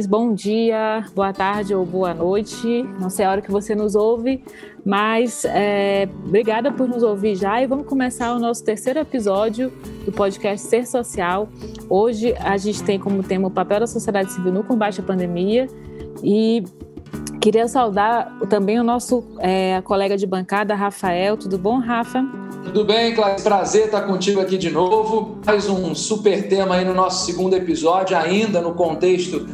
ouvintes, bom dia, boa tarde ou boa noite. Não sei a hora que você nos ouve, mas é, obrigada por nos ouvir já e vamos começar o nosso terceiro episódio do podcast Ser Social. Hoje a gente tem como tema o papel da sociedade civil no combate à pandemia e queria saudar também o nosso é, colega de bancada, Rafael. Tudo bom, Rafa? Tudo bem, Clarice? Prazer estar contigo aqui de novo. Mais um super tema aí no nosso segundo episódio, ainda no contexto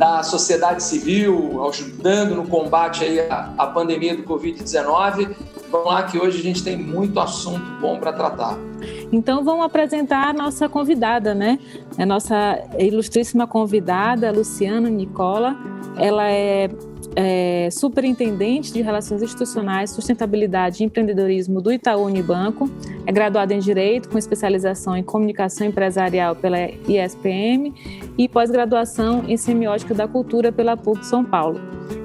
da sociedade civil, ajudando no combate aí à, à pandemia do Covid-19. Vamos lá que hoje a gente tem muito assunto bom para tratar. Então vamos apresentar a nossa convidada, né? A nossa ilustríssima convidada, Luciana Nicola. Ela é é, superintendente de Relações Institucionais, Sustentabilidade e Empreendedorismo do Itaú Unibanco, é graduada em Direito com especialização em Comunicação Empresarial pela ISPM e pós-graduação em Semiótica da Cultura pela PUC São Paulo.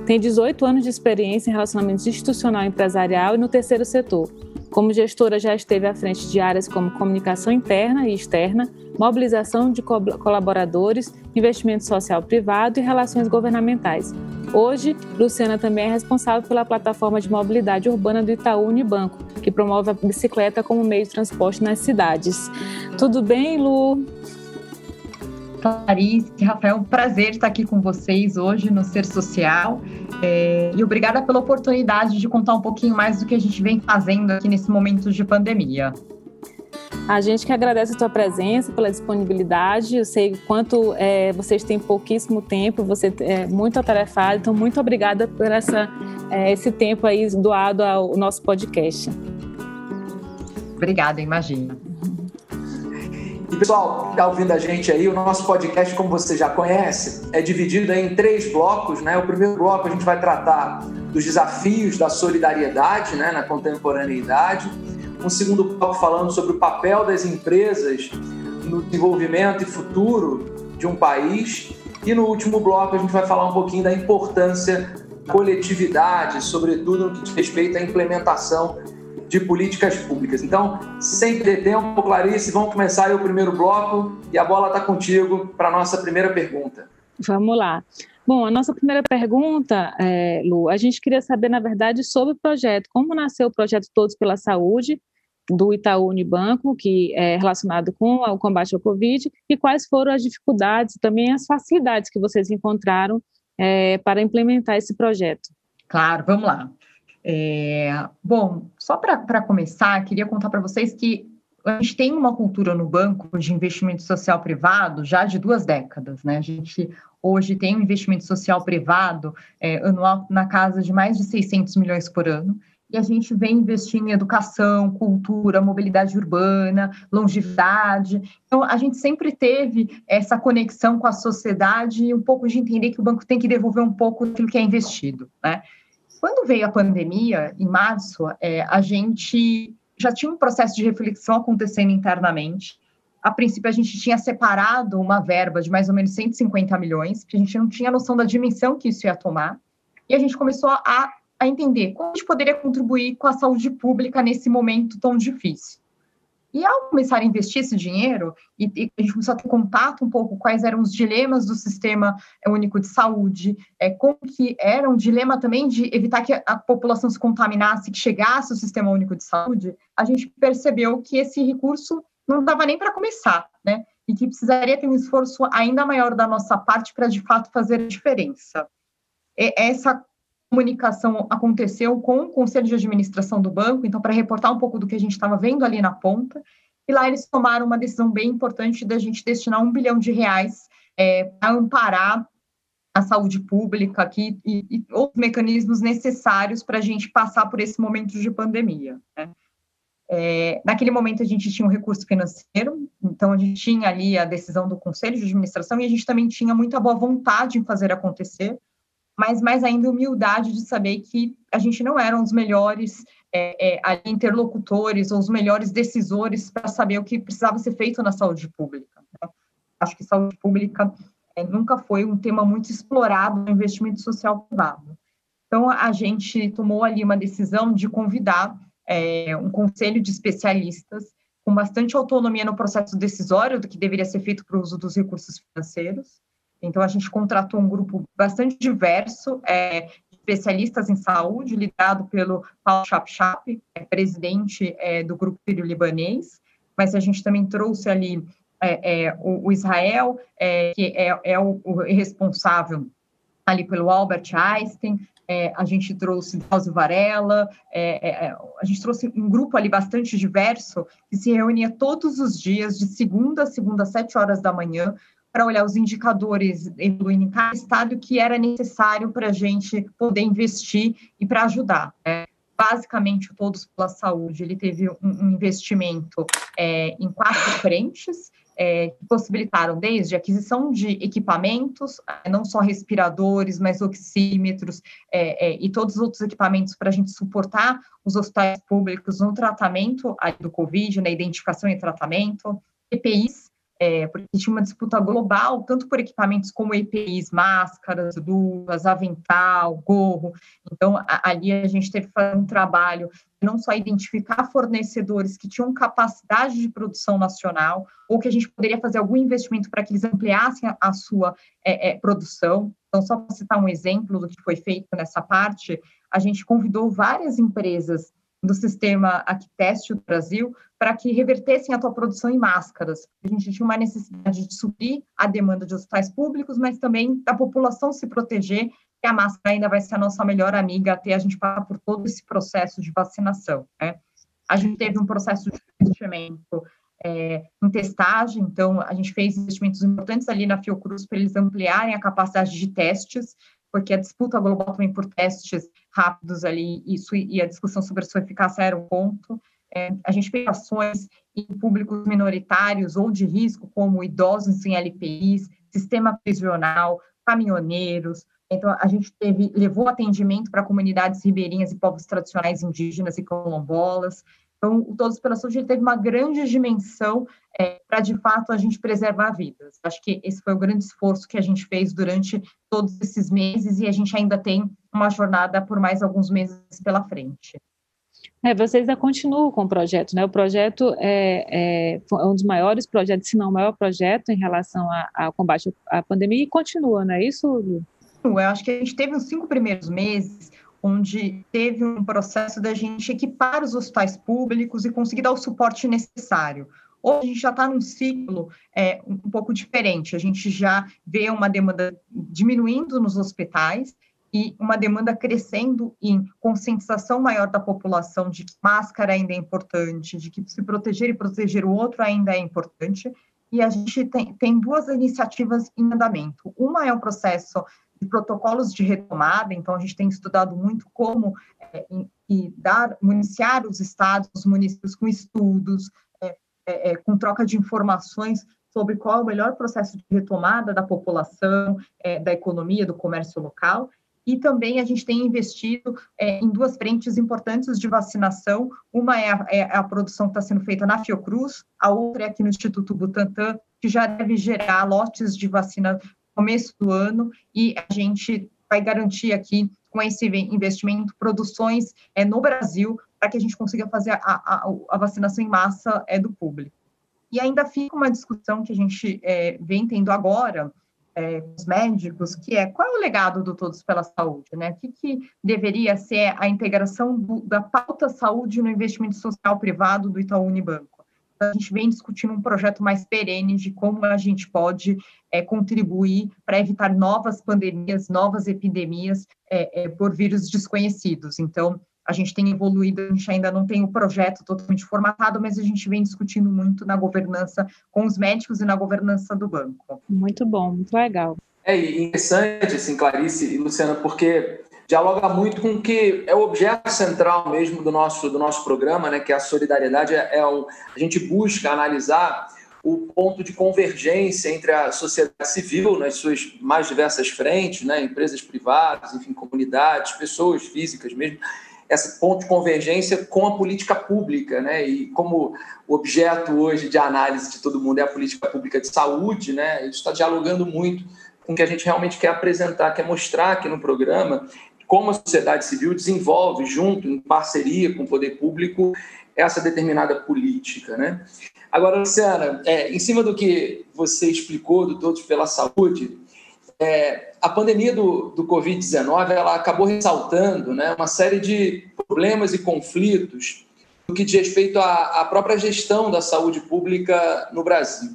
Tem 18 anos de experiência em relacionamento institucional e empresarial e no terceiro setor. Como gestora, já esteve à frente de áreas como comunicação interna e externa, mobilização de colaboradores, investimento social privado e relações governamentais. Hoje, Luciana também é responsável pela plataforma de mobilidade urbana do Itaú Unibanco, que promove a bicicleta como meio de transporte nas cidades. Tudo bem, Lu? Clarice, Rafael, um prazer estar aqui com vocês hoje no Ser Social. É, e obrigada pela oportunidade de contar um pouquinho mais do que a gente vem fazendo aqui nesse momento de pandemia. A gente que agradece a tua presença, pela disponibilidade. Eu sei quanto é, vocês têm pouquíssimo tempo, você é muito atarefado, então muito obrigada por essa, é, esse tempo aí doado ao nosso podcast. Obrigada, imagina. E pessoal, que está ouvindo a gente aí, o nosso podcast, como você já conhece, é dividido em três blocos. Né? O primeiro bloco a gente vai tratar dos desafios da solidariedade né, na contemporaneidade um segundo bloco falando sobre o papel das empresas no desenvolvimento e futuro de um país. E no último bloco a gente vai falar um pouquinho da importância da coletividade, sobretudo no que diz respeito à implementação de políticas públicas. Então, sem perder tempo, Clarice, vamos começar aí o primeiro bloco e a bola está contigo para a nossa primeira pergunta. Vamos lá. Bom, a nossa primeira pergunta, é, Lu, a gente queria saber, na verdade, sobre o projeto. Como nasceu o projeto Todos pela Saúde do Itaú Unibanco, que é relacionado com o combate ao Covid, e quais foram as dificuldades e também as facilidades que vocês encontraram é, para implementar esse projeto. Claro, vamos lá. É, bom, só para começar, queria contar para vocês que a gente tem uma cultura no banco de investimento social privado já de duas décadas, né? A gente hoje tem um investimento social privado é, anual na casa de mais de 600 milhões por ano, e a gente vem investindo em educação, cultura, mobilidade urbana, longevidade. Então, a gente sempre teve essa conexão com a sociedade e um pouco de entender que o banco tem que devolver um pouco daquilo que é investido. Né? Quando veio a pandemia, em março, é, a gente já tinha um processo de reflexão acontecendo internamente. A princípio, a gente tinha separado uma verba de mais ou menos 150 milhões, porque a gente não tinha noção da dimensão que isso ia tomar. E a gente começou a a entender como a gente poderia contribuir com a saúde pública nesse momento tão difícil. E ao começar a investir esse dinheiro, e, e, a gente começou a ter contato um pouco quais eram os dilemas do sistema único de saúde, é, como que era um dilema também de evitar que a população se contaminasse, que chegasse ao sistema único de saúde, a gente percebeu que esse recurso não dava nem para começar, né? E que precisaria ter um esforço ainda maior da nossa parte para, de fato, fazer a diferença. E essa comunicação aconteceu com o conselho de administração do banco, então, para reportar um pouco do que a gente estava vendo ali na ponta. E lá eles tomaram uma decisão bem importante da gente destinar um bilhão de reais é, para amparar a saúde pública aqui e, e outros mecanismos necessários para a gente passar por esse momento de pandemia. Né? É, naquele momento a gente tinha um recurso financeiro, então a gente tinha ali a decisão do conselho de administração e a gente também tinha muita boa vontade em fazer acontecer mas mais ainda humildade de saber que a gente não era um dos melhores é, é, interlocutores ou os melhores decisores para saber o que precisava ser feito na saúde pública. Né? Acho que saúde pública é, nunca foi um tema muito explorado no investimento social privado. Então, a gente tomou ali uma decisão de convidar é, um conselho de especialistas com bastante autonomia no processo decisório do que deveria ser feito para o uso dos recursos financeiros, Então, a gente contratou um grupo bastante diverso, é, especialistas em saúde, liderado pelo Paulo Chapchap, é, presidente é, do Grupo Sírio-Libanês, mas a gente também trouxe ali é, é o, o, Israel, é, que é, é o, o, responsável ali pelo Albert Einstein, a gente trouxe Drauzio Varela, a gente trouxe um grupo ali bastante diverso, que se reunia todos os dias, de segunda a segunda, às sete horas da manhã, para olhar os indicadores evoluindo em cada estado que era necessário para a gente poder investir e para ajudar. Né? Basicamente, Todos pela Saúde, ele teve um, um investimento é, em quatro frentes, é, que possibilitaram desde aquisição de equipamentos, é, não só respiradores, mas oxímetros é, é, e todos os outros equipamentos para a gente suportar os hospitais públicos no tratamento do Covid, na identificação e tratamento, EPIs, é, porque tinha uma disputa global, tanto por equipamentos como EPIs, máscaras, luvas, avental, gorro. Então, a, ali a gente teve que fazer um trabalho não só identificar fornecedores que tinham capacidade de produção nacional, ou que a gente poderia fazer algum investimento para que eles ampliassem a, a sua é, é, produção. Então, só para citar um exemplo do que foi feito nessa parte, a gente convidou várias empresas do sistema Aquiteste do Brasil para que revertessem a tua produção em máscaras. A gente tinha uma necessidade de suprir a demanda de hospitais públicos, mas também da população se proteger, que a máscara ainda vai ser a nossa melhor amiga até a gente passar por todo esse processo de vacinação. Né? A gente teve um processo de investimento é, em testagem, então a gente fez investimentos importantes ali na Fiocruz para eles ampliarem a capacidade de testes, porque a disputa global também por testes rápidos ali, isso e a discussão sobre a sua eficácia era um ponto. É, a gente fez ações em públicos minoritários ou de risco, como idosos em LPIs, sistema prisional, caminhoneiros. Então, a gente teve, levou atendimento para comunidades ribeirinhas e povos tradicionais indígenas e quilombolas. Então, o Todos pela Saúde teve uma grande dimensão é, para, de fato, a gente preservar vidas. Acho que esse foi o grande esforço que a gente fez durante todos esses meses e a gente ainda tem uma jornada por mais alguns meses pela frente. É, vocês ainda continuam com o projeto, né? O projeto é, é, um dos maiores projetos, se não o maior projeto em relação ao combate à pandemia e continua, não é isso, Lu? Eu acho que a gente teve os cinco primeiros meses onde teve um processo da gente equipar os hospitais públicos e conseguir dar o suporte necessário. Hoje a gente já está num ciclo é, um pouco diferente, a gente já vê uma demanda diminuindo nos hospitais e uma demanda crescendo em conscientização maior da população de que máscara ainda é importante, de que se proteger e proteger o outro ainda é importante. E a gente tem, tem duas iniciativas em andamento. Uma é o processo de protocolos de retomada, então a gente tem estudado muito como é, e dar, municiar os estados, os municípios com estudos, é, é, é, com troca de informações sobre qual é o melhor processo de retomada da população, é, da economia, do comércio local, e também a gente tem investido é, em duas frentes importantes de vacinação. Uma é a, é a produção que está sendo feita na Fiocruz, a outra é aqui no Instituto Butantan, que já deve gerar lotes de vacina começo do ano e a gente vai garantir aqui com esse investimento produções é, no Brasil para que a gente consiga fazer a, a, a, vacinação em massa é, do público. E ainda fica uma discussão que a gente é, vem tendo agora é, com os médicos, que é qual é o legado do Todos pela Saúde, né? O que, que deveria ser a integração do, da pauta saúde no investimento social privado do Itaú Unibanco? A gente vem discutindo um projeto mais perene de como a gente pode é, contribuir para evitar novas pandemias, novas epidemias é, é, por vírus desconhecidos. Então, a gente tem evoluído, a gente ainda não tem o projeto totalmente formatado, mas a gente vem discutindo muito na governança com os médicos e na governança do banco. Muito bom, muito legal. É interessante, assim, Clarice e Luciana, porque dialoga muito com o que é o objeto central mesmo do nosso, do nosso programa, né, que é a solidariedade. É, é um, a gente busca analisar o ponto de convergência entre a sociedade civil nas suas mais diversas frentes, né, empresas privadas, enfim, comunidades, pessoas físicas mesmo, esse ponto de convergência com a política pública, né? E como o objeto hoje de análise de todo mundo é a política pública de saúde, né? Isso está dialogando muito com o que a gente realmente quer apresentar, quer mostrar aqui no programa, como a sociedade civil desenvolve, junto, em parceria com o poder público, essa determinada política. Né? Agora, Luciana, é, em cima do que você explicou do Todos pela Saúde, é, a pandemia do, do Covid-19 ela acabou ressaltando né, uma série de problemas e conflitos no que diz respeito à, à própria gestão da saúde pública no Brasil,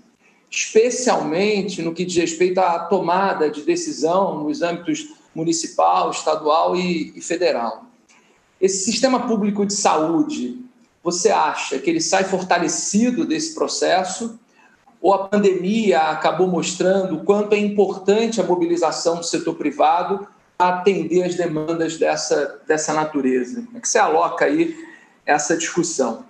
especialmente no que diz respeito à tomada de decisão nos âmbitos municipal, estadual e, e federal. Esse sistema público de saúde, você acha que ele sai fortalecido desse processo? Ou a pandemia acabou mostrando o quanto é importante a mobilização do setor privado para atender as demandas dessa, dessa natureza? Como é que você aloca aí essa discussão?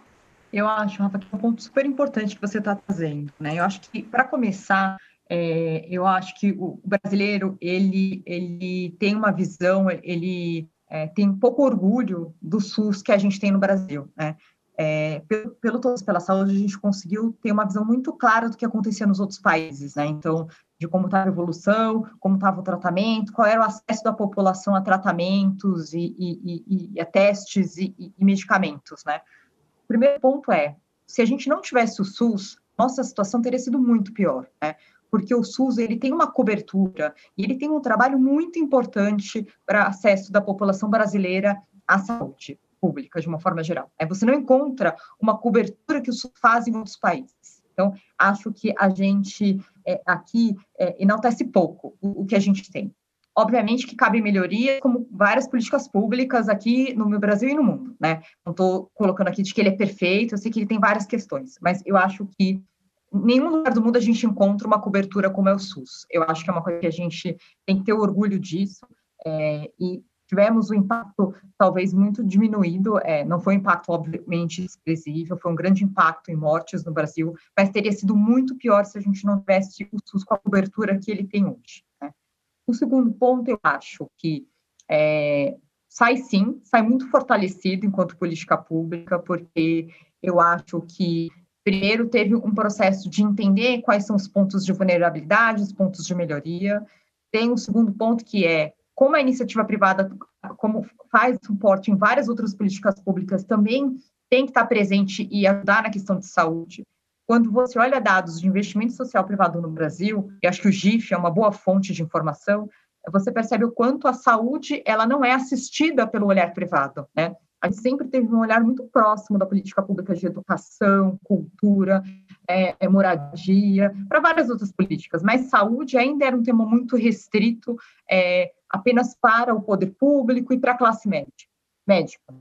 Eu acho, Rafa, que é um ponto super importante que você está trazendo. Né? Eu acho que, para começar, é, eu acho que o brasileiro ele, ele tem uma visão, ele é, tem um pouco orgulho do SUS que a gente tem no Brasil. Né? É, pelo, pelo Todos pela Saúde, a gente conseguiu ter uma visão muito clara do que acontecia nos outros países. Né? Então, de como estava a evolução, como estava o tratamento, qual era o acesso da população a tratamentos e, e, e, e a testes e, medicamentos. Né? O primeiro ponto é, se a gente não tivesse o SUS, nossa situação teria sido muito pior. Né? Porque o SUS ele tem uma cobertura e ele tem um trabalho muito importante para acesso da população brasileira à saúde pública de uma forma geral. É, você não encontra uma cobertura que o SUS faz em outros países. Então, acho que a gente é, aqui é, enaltece pouco o, o que a gente tem. Obviamente que cabe melhoria, como várias políticas públicas aqui no Brasil e no mundo, né? Não estou colocando aqui de que ele é perfeito, eu sei que ele tem várias questões, mas eu acho que nenhum lugar do mundo a gente encontra uma cobertura como é o SUS. Eu acho que é uma coisa que a gente tem que ter orgulho disso. É, e tivemos um impacto talvez muito diminuído, é, não foi um impacto obviamente expressivo, foi um grande impacto em mortes no Brasil, mas teria sido muito pior se a gente não tivesse o SUS com a cobertura que ele tem hoje. Né? O segundo ponto, eu acho que é, sai sim, sai muito fortalecido enquanto política pública, porque eu acho que Primeiro, teve um processo de entender quais são os pontos de vulnerabilidade, os pontos de melhoria. Tem um segundo ponto que é como a iniciativa privada, como faz suporte em várias outras políticas públicas, também tem que estar presente e ajudar na questão de saúde. Quando você olha dados de investimento social privado no Brasil, e acho que o GIF é uma boa fonte de informação, você percebe o quanto a saúde ela não é assistida pelo olhar privado, né? A gente sempre teve um olhar muito próximo da política pública de educação, cultura, é, é, moradia, para várias outras políticas, mas saúde ainda era um tema muito restrito é, apenas para o poder público e para a classe média, médica.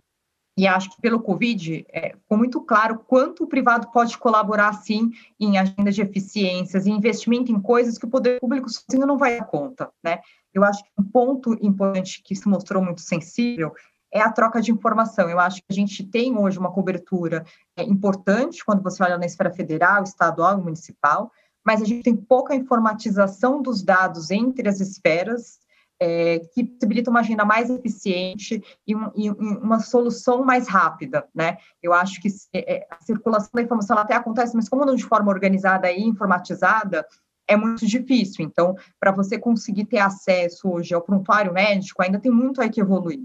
E acho que pelo Covid é, ficou muito claro quanto o privado pode colaborar, sim, em agenda de eficiências e investimento em coisas que o poder público sozinho não vai dar conta, né? Eu acho que um ponto importante que se mostrou muito sensível é a troca de informação. Eu acho que a gente tem hoje uma cobertura é, importante quando você olha na esfera federal, estadual e municipal, mas a gente tem pouca informatização dos dados entre as esferas é, que possibilita uma agenda mais eficiente e, um, e, uma solução mais rápida, né? Eu acho que é, a circulação da informação até acontece, mas como não de forma organizada e informatizada, é muito difícil. Então, para você conseguir ter acesso hoje ao prontuário médico, ainda tem muito aí que evoluir.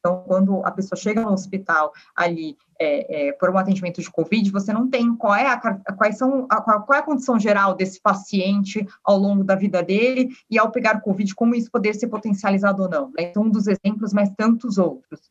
Então, quando a pessoa chega no hospital ali é, é, por um atendimento de Covid, você não tem qual é a, quais são, a, qual é a condição geral desse paciente ao longo da vida dele e ao pegar Covid, como isso poder ser potencializado ou não. Né? Então, um dos exemplos, mas tantos outros.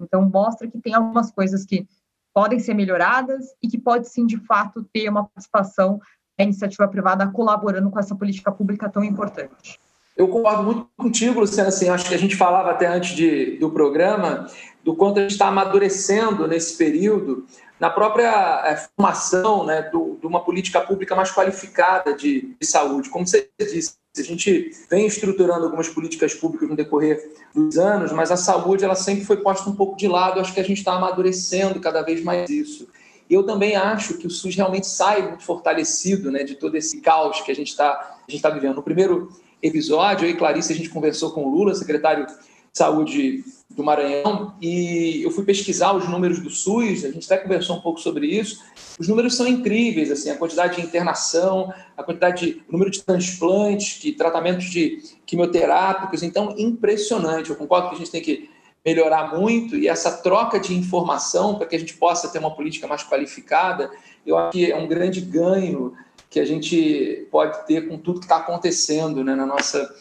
Então, mostra que tem algumas coisas que podem ser melhoradas e que pode sim, de fato, ter uma participação da iniciativa privada colaborando com essa política pública tão importante. Eu concordo muito contigo, Luciano. Assim, acho que a gente falava até antes de, do programa do quanto a gente está amadurecendo nesse período na própria é, formação né, do, de uma política pública mais qualificada de, de, saúde. Como você disse, a gente vem estruturando algumas políticas públicas no decorrer dos anos, mas a saúde ela sempre foi posta um pouco de lado. Acho que a gente está amadurecendo cada vez mais isso. E eu também acho que o SUS realmente sai muito fortalecido né, de todo esse caos que a gente está tá vivendo. No primeiro episódio, eu e Clarice, a gente conversou com o Lula, secretário de Saúde do Maranhão, e eu fui pesquisar os números do SUS, a gente até conversou um pouco sobre isso. Os números são incríveis, assim, a quantidade de internação, a quantidade de o número de transplantes, de tratamentos de quimioterápicos, então impressionante. Eu concordo que a gente tem que melhorar muito e essa troca de informação para que a gente possa ter uma política mais qualificada, eu acho que é um grande ganho que a gente pode ter com tudo que está acontecendo né, na, nossa,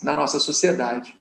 na nossa sociedade.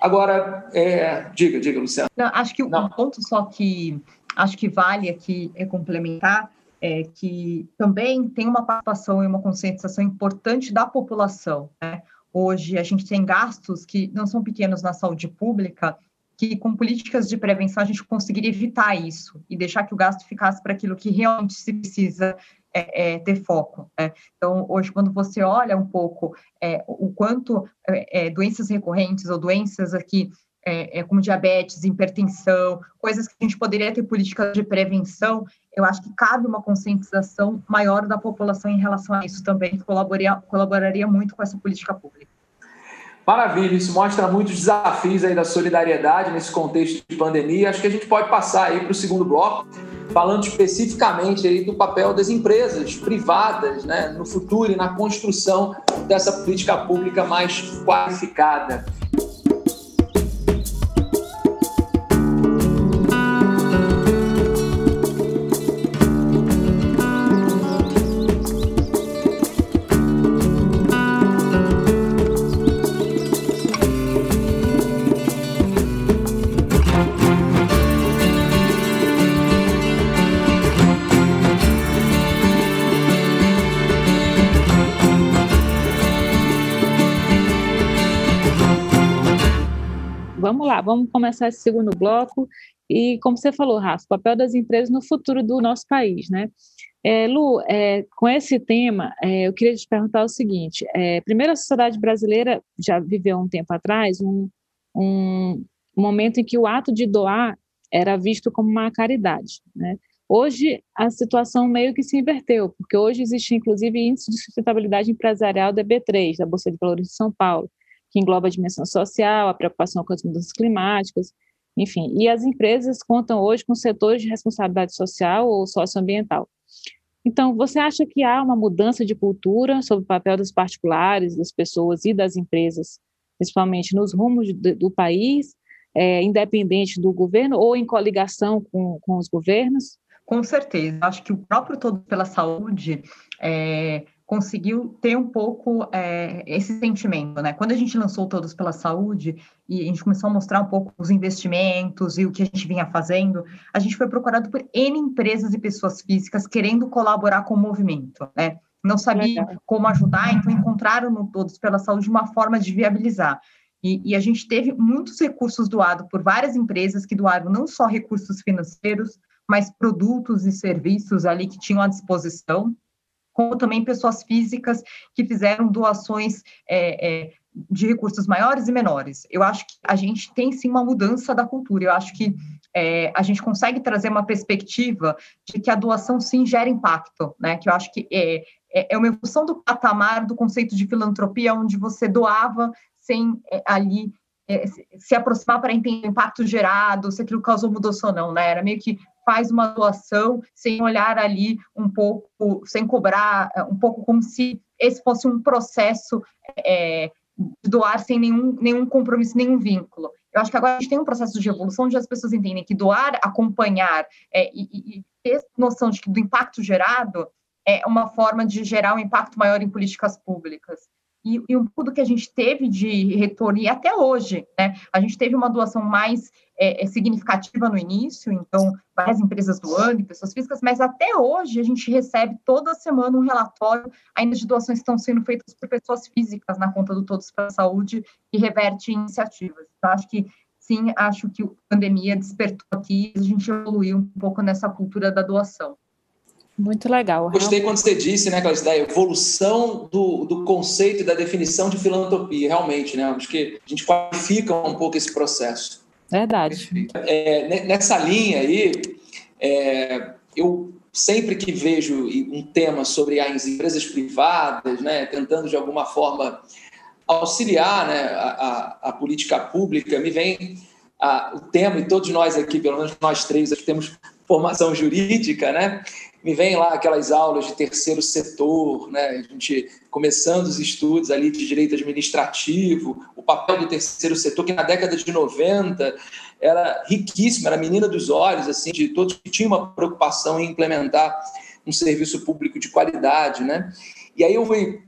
Agora, é, diga, diga, Luciano. Não, acho que Não. um ponto só que acho que vale aqui é complementar é que também tem uma participação e uma conscientização importante da população. Né? Hoje a gente tem gastos que não são pequenos na saúde pública, que com políticas de prevenção a gente conseguiria evitar isso e deixar que o gasto ficasse para aquilo que realmente se precisa é, é, ter foco. Né? Então, hoje, quando você olha um pouco é, o quanto é, é, doenças recorrentes ou doenças aqui é, como diabetes, hipertensão, coisas que a gente poderia ter políticas de prevenção, eu acho que cabe uma conscientização maior da população em relação a isso também, que colaboraria, colaboraria muito com essa política pública. Maravilha, isso mostra muitos desafios aí da solidariedade nesse contexto de pandemia. Acho que a gente pode passar aí para o segundo bloco, falando especificamente aí do papel das empresas privadas né, no futuro e na construção dessa política pública mais qualificada. Vamos começar esse segundo bloco. E, como você falou, Rafa, o papel das empresas no futuro do nosso país, né? É, Lu, é, com esse tema, é, eu queria te perguntar o seguinte: é, primeiro, a sociedade brasileira já viveu um tempo atrás um, um momento em que o ato de doar era visto como uma caridade, né? Hoje, a situação meio que se inverteu, porque hoje existe, inclusive, índice de sustentabilidade empresarial da B3, da Bolsa de Valores de São Paulo, que engloba a dimensão social, a preocupação com as mudanças climáticas, enfim. E as empresas contam hoje com setores de responsabilidade social ou socioambiental. Então, você acha que há uma mudança de cultura sobre o papel dos particulares, das pessoas e das empresas, principalmente nos rumos do, do país, é, independente do governo ou em coligação com, com os governos? Com certeza. Acho que o próprio Todo pela Saúde é, conseguiu ter um pouco é, esse sentimento, né? Quando a gente lançou Todos pela Saúde e a gente começou a mostrar um pouco os investimentos e o que a gente vinha fazendo, a gente foi procurado por N empresas e pessoas físicas querendo colaborar com o movimento, né? Não sabia Legal. como ajudar, então encontraram no Todos pela Saúde uma forma de viabilizar. E, e, a gente teve muitos recursos doados por várias empresas que doaram não só recursos financeiros, mas produtos e serviços ali que tinham à disposição como também pessoas físicas que fizeram doações é, é, de recursos maiores e menores. Eu acho que a gente tem sim uma mudança da cultura. Eu acho que é, a gente consegue trazer uma perspectiva de que a doação sim gera impacto, né? Que eu acho que é, é, é uma evolução do patamar do conceito de filantropia, onde você doava sem é, ali é, se aproximar para entender o impacto gerado, se aquilo causou mudança ou não, né? Era meio que faz uma doação sem olhar ali um pouco, sem cobrar, é, um pouco como se esse fosse um processo é, de doar sem nenhum, nenhum compromisso, nenhum vínculo. Eu acho que agora a gente tem um processo de evolução onde as pessoas entendem que doar, acompanhar é, e, e ter noção de que do impacto gerado é uma forma de gerar um impacto maior em políticas públicas e, e, um pouco do que a gente teve de retorno, e até hoje, né? A gente teve uma doação mais é, é, significativa no início, então, várias empresas doando, pessoas físicas, mas até hoje a gente recebe toda semana um relatório ainda de doações que estão sendo feitas por pessoas físicas na conta do Todos para a Saúde e reverte iniciativas. Então, acho que sim, acho que a pandemia despertou aqui, a gente evoluiu um pouco nessa cultura da doação. Muito legal. Gostei quando você disse, né, Cláudia, da evolução do, do conceito e da definição de filantropia, realmente, né? Acho que a gente qualifica um pouco esse processo. Verdade. É, nessa linha aí, é, eu sempre que vejo um tema sobre as empresas privadas, né, tentando de alguma forma auxiliar né, a, a, a política pública, me vem a, o tema, e todos nós aqui, pelo menos nós três, aqui temos formação jurídica, né? Me vem lá aquelas aulas de terceiro setor, né? a gente começando os estudos ali de direito administrativo, o papel do terceiro setor, que na década de 90 era riquíssimo, era menina dos olhos, assim, de todos que tinham uma preocupação em implementar um serviço público de qualidade, né? E aí eu fui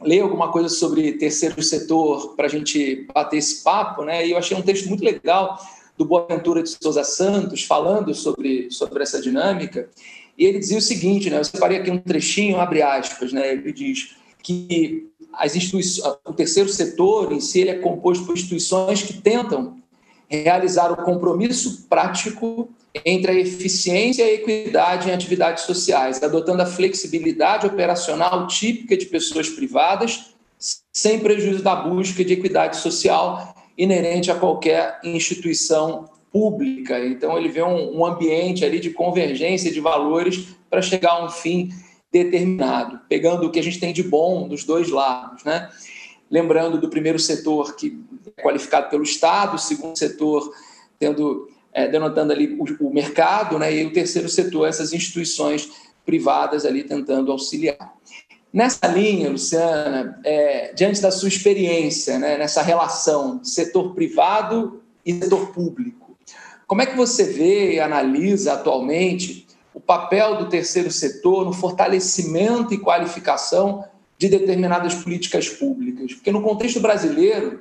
ler alguma coisa sobre terceiro setor para a gente bater esse papo, né? E eu achei um texto muito legal do Boaventura de Souza Santos falando sobre, sobre essa dinâmica. E ele dizia o seguinte, né? Eu separei aqui um trechinho, abre aspas, né? Ele diz que as instituições, o terceiro setor em si ele é composto por instituições que tentam realizar o compromisso prático entre a eficiência e a equidade em atividades sociais, adotando a flexibilidade operacional típica de pessoas privadas, sem prejuízo da busca de equidade social inerente a qualquer instituição pública. Então, ele vê um, um ambiente ali de convergência de valores para chegar a um fim determinado, pegando o que a gente tem de bom dos dois lados, né? Lembrando do primeiro setor que é qualificado pelo Estado, o segundo setor tendo é, denotando ali o, o, mercado, né, e o terceiro setor, essas instituições privadas ali tentando auxiliar. Nessa linha, Luciana, é, diante da sua experiência né, nessa relação setor privado e setor público, como é que você vê e analisa atualmente o papel do terceiro setor no fortalecimento e qualificação de determinadas políticas públicas? Porque no contexto brasileiro,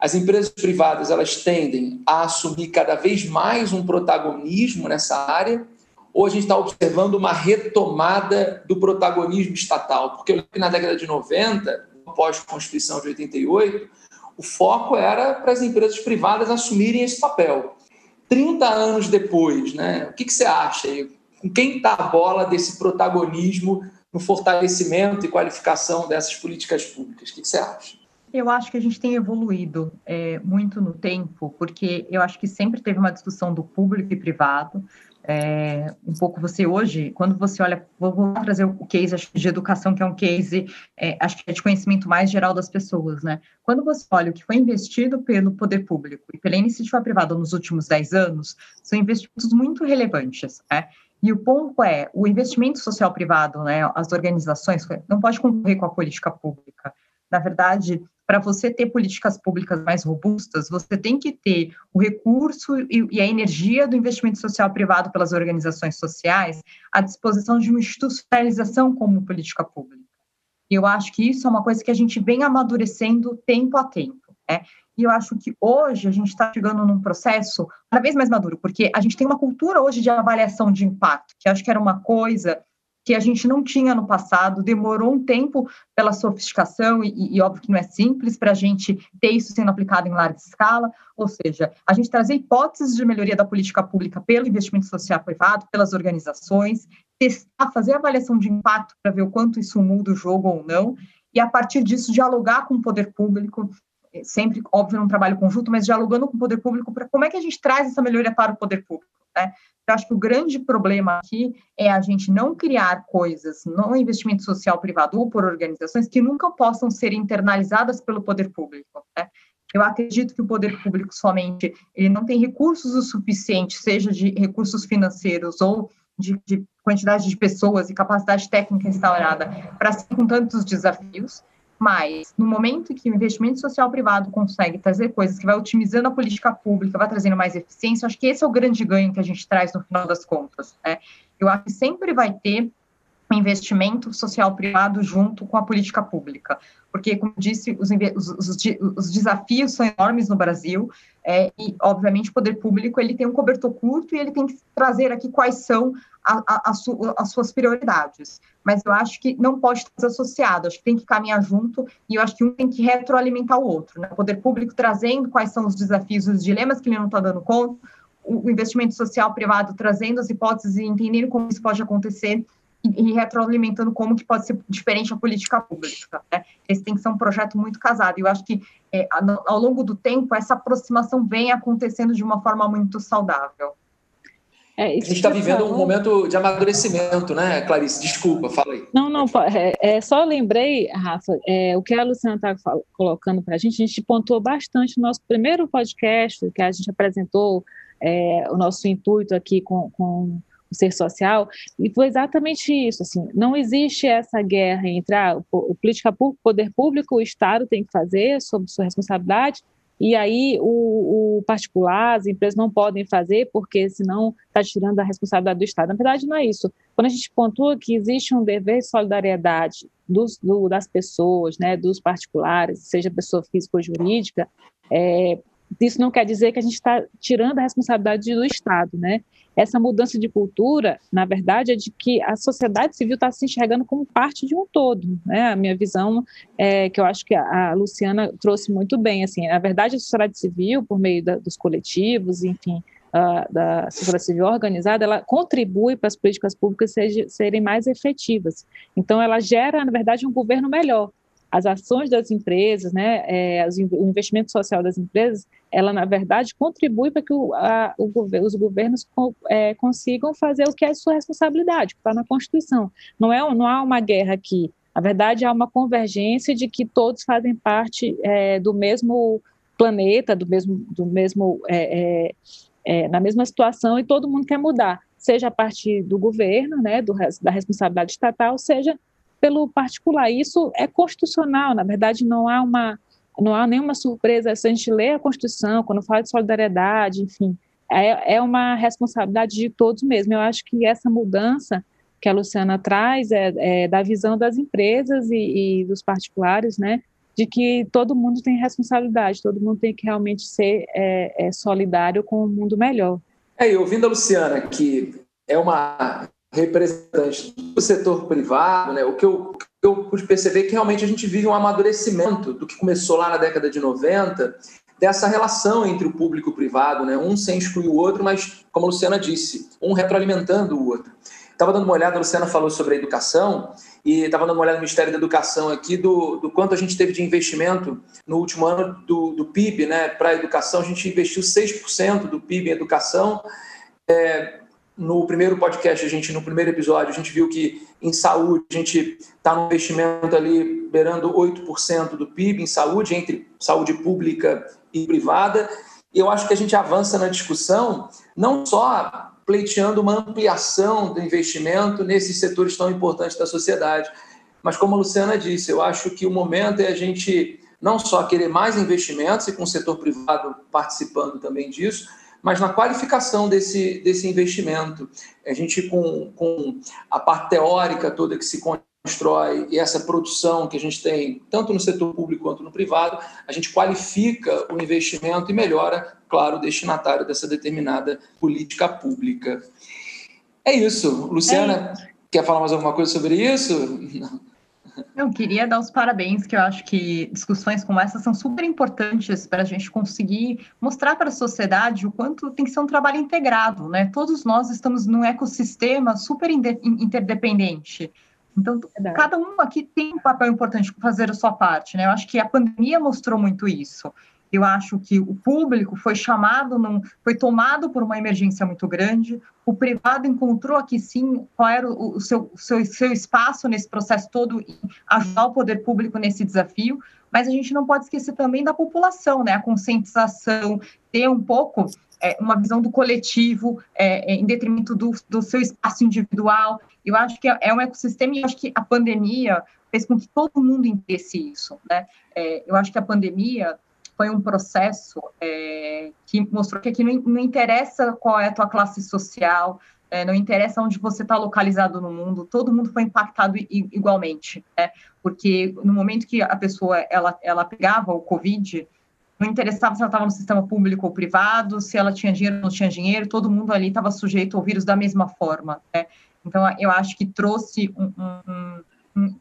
as empresas privadas elas tendem a assumir cada vez mais um protagonismo nessa área, ou a gente está observando uma retomada do protagonismo estatal? Porque na década de 90, após a Constituição de 88, o foco era para as empresas privadas assumirem esse papel. 30 anos depois, né, o que, que você acha? Com quem está a bola desse protagonismo no fortalecimento e qualificação dessas políticas públicas? O que, que você acha? Eu acho que a gente tem evoluído é, muito no tempo, porque eu acho que sempre teve uma discussão do público e privado. É, um pouco você hoje, quando você olha, vou trazer o case acho, de educação, que é um case, é, acho que é de conhecimento mais geral das pessoas, né? Quando você olha o que foi investido pelo poder público e pela iniciativa privada nos últimos 10 anos, são investimentos muito relevantes, né? E o ponto é, o investimento social privado, né, as organizações, não pode concorrer com a política pública. Na verdade, para você ter políticas públicas mais robustas, você tem que ter o recurso e, e, a energia do investimento social privado pelas organizações sociais à disposição de uma institucionalização como política pública. E eu acho que isso é uma coisa que a gente vem amadurecendo tempo a tempo. Né? E eu acho que hoje a gente está chegando num processo cada vez mais maduro, porque a gente tem uma cultura hoje de avaliação de impacto, que acho que era uma coisa que a gente não tinha no passado, demorou um tempo pela sofisticação, e, e óbvio que não é simples para a gente ter isso sendo aplicado em larga escala, ou seja, a gente trazer hipóteses de melhoria da política pública pelo investimento social privado, pelas organizações, testar, fazer avaliação de impacto para ver o quanto isso muda o jogo ou não, e a partir disso dialogar com o poder público, sempre, óbvio, num trabalho conjunto, mas dialogando com o poder público para como é que a gente traz essa melhoria para o poder público. Né? Eu acho que o grande problema aqui é a gente não criar coisas no investimento social privado ou por organizações que nunca possam ser internalizadas pelo poder público. Né? Eu acredito que o poder público somente ele não tem recursos o suficiente, seja de recursos financeiros ou de, de quantidade de pessoas e capacidade técnica instaurada para ser com tantos desafios. Mas, no momento que o investimento social privado consegue trazer coisas que vai otimizando a política pública, vai trazendo mais eficiência, acho que esse é o grande ganho que a gente traz no final das contas. Né? Eu acho que sempre vai ter investimento social privado junto com a política pública, porque, como disse, os, os, os desafios são enormes no Brasil é, e, obviamente, o poder público ele tem um cobertor curto e ele tem que trazer aqui quais são a, a, a su, as suas prioridades. Mas eu acho que não pode estar desassociado, acho que tem que caminhar junto e eu acho que um tem que retroalimentar o outro. Né? O poder público trazendo quais são os desafios, os dilemas que ele não está dando conta, o investimento social privado trazendo as hipóteses e entendendo como isso pode acontecer e, retroalimentando como que pode ser diferente a política pública. Né? Esse tem que ser um projeto muito casado. E eu acho que é, ao longo do tempo essa aproximação vem acontecendo de uma forma muito saudável. É, a gente está vivendo falou... um momento de amadurecimento, né, Clarice? Desculpa, fala aí. Não, não, é, é só lembrei, Rafa, é, o que a Luciana está colocando para a gente, a gente pontuou bastante no nosso primeiro podcast, que a gente apresentou é, o nosso intuito aqui com, com o ser social, e foi exatamente isso, assim, não existe essa guerra entre ah, o, política pública, o poder público, o Estado tem que fazer sob sua responsabilidade, e aí o, o, particular, as empresas não podem fazer porque senão está tirando a responsabilidade do Estado. Na verdade, não é isso. Quando a gente pontua que existe um dever de solidariedade dos, do, das pessoas, né, dos particulares, seja pessoa física ou jurídica, é, isso não quer dizer que a gente está tirando a responsabilidade do Estado, né? Essa mudança de cultura, na verdade, é de que a sociedade civil está se enxergando como parte de um todo, né? A minha visão é que eu acho que a, Luciana trouxe muito bem, assim, na verdade, a sociedade civil, por meio da, dos coletivos, enfim, uh, da sociedade civil organizada, ela contribui para as políticas públicas serem mais efetivas. Então, ela gera, na verdade, um governo melhor as ações das empresas, né, é, o investimento social das empresas, ela na verdade contribui para que o, a, o os governos é, consigam fazer o que é sua responsabilidade, que está na Constituição. Não é, não há uma guerra aqui. Na verdade, há uma convergência de que todos fazem parte é, do mesmo planeta, do mesmo, do mesmo é, é, é, na mesma situação e todo mundo quer mudar, seja a partir do governo, né, do, da responsabilidade estatal, seja pelo particular. Isso é constitucional, na verdade, não há uma não há nenhuma surpresa se a gente lê a Constituição, quando fala de solidariedade, enfim, é, é uma responsabilidade de todos mesmo. Eu acho que essa mudança que a Luciana traz é, é da visão das empresas e, e, dos particulares, né, de que todo mundo tem responsabilidade, todo mundo tem que realmente ser é, é solidário com um mundo melhor. É, e ouvindo a Luciana, que é uma representantes do setor privado, né, o que eu, eu pude perceber é que realmente a gente vive um amadurecimento do que começou lá na década de 90, dessa relação entre o público e o privado, né, um sem excluir o outro, mas, como a Luciana disse, um retroalimentando o outro. Estava dando uma olhada, a Luciana falou sobre a educação, e estava dando uma olhada no Ministério da Educação aqui, do, do quanto a gente teve de investimento no último ano do, do PIB né, para a educação. A gente investiu 6% do PIB em educação. É, no primeiro podcast, a gente, no primeiro episódio, a gente viu que em saúde a gente está no investimento ali beirando 8% do PIB em saúde, entre saúde pública e privada. E eu acho que a gente avança na discussão, não só pleiteando uma ampliação do investimento nesses setores tão importantes da sociedade, mas como a Luciana disse, eu acho que o momento é a gente não só querer mais investimentos e com o setor privado participando também disso, mas na qualificação desse, desse investimento. A gente, com, com a parte teórica toda que se constrói e essa produção que a gente tem, tanto no setor público quanto no privado, a gente qualifica o investimento e melhora, claro, o destinatário dessa determinada política pública. É isso. Luciana, é. quer falar mais alguma coisa sobre isso? Não. Eu queria dar os parabéns, que eu acho que discussões como essa são super importantes para a gente conseguir mostrar para a sociedade o quanto tem que ser um trabalho integrado, né? Todos nós estamos num ecossistema super interdependente. Então, Verdade. cada um aqui tem um papel importante para fazer a sua parte, né? Eu acho que a pandemia mostrou muito isso. Eu acho que o público foi chamado, num, foi tomado por uma emergência muito grande. O privado encontrou aqui sim qual era o, o seu, seu, seu espaço nesse processo todo e ajudar o poder público nesse desafio. Mas a gente não pode esquecer também da população, né? A conscientização, ter um pouco é, uma visão do coletivo é, é, em detrimento do, do seu espaço individual. Eu acho que é, é um ecossistema e acho que a pandemia fez com que todo mundo entendesse isso, né? É, eu acho que a pandemia foi um processo é, que mostrou que aqui não, não, interessa qual é a tua classe social, é, não interessa onde você está localizado no mundo, todo mundo foi impactado igualmente, né? porque no momento que a pessoa ela, ela pegava o Covid, não interessava se ela estava no sistema público ou privado, se ela tinha dinheiro ou não tinha dinheiro, todo mundo ali estava sujeito ao vírus da mesma forma. Né? Então, eu acho que trouxe um, um,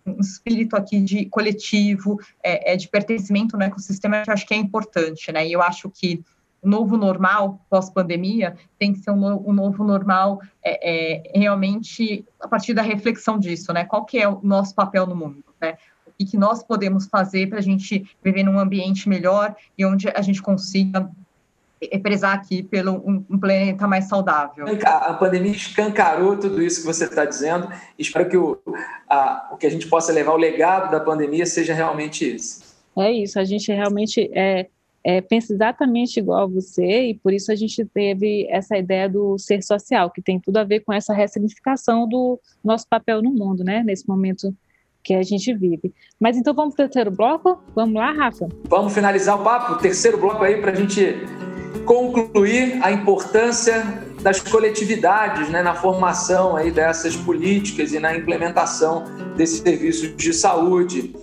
um, espírito aqui de coletivo, é, é, de pertencimento no ecossistema, que eu acho que é importante, né? E eu acho que novo normal pós-pandemia tem que ser um, um novo normal é, é, realmente a partir da reflexão disso, né? Qual que é o nosso papel no mundo, né? O que nós podemos fazer para a gente viver num ambiente melhor e onde a gente consiga prezar aqui pelo um, um, planeta mais saudável. A pandemia escancarou tudo isso que você está dizendo. Espero que o, a, o que a gente possa levar, o legado da pandemia, seja realmente esse. É isso, a gente realmente é, é, pensa exatamente igual a você, e por isso a gente teve essa ideia do ser social, que tem tudo a ver com essa ressignificação do nosso papel no mundo, né? Nesse momento que a gente vive. Mas então vamos para o terceiro bloco? Vamos lá, Rafa? Vamos finalizar o papo, terceiro bloco aí, para a gente concluir a importância das coletividades né, na formação aí dessas políticas e na implementação desses serviços de saúde.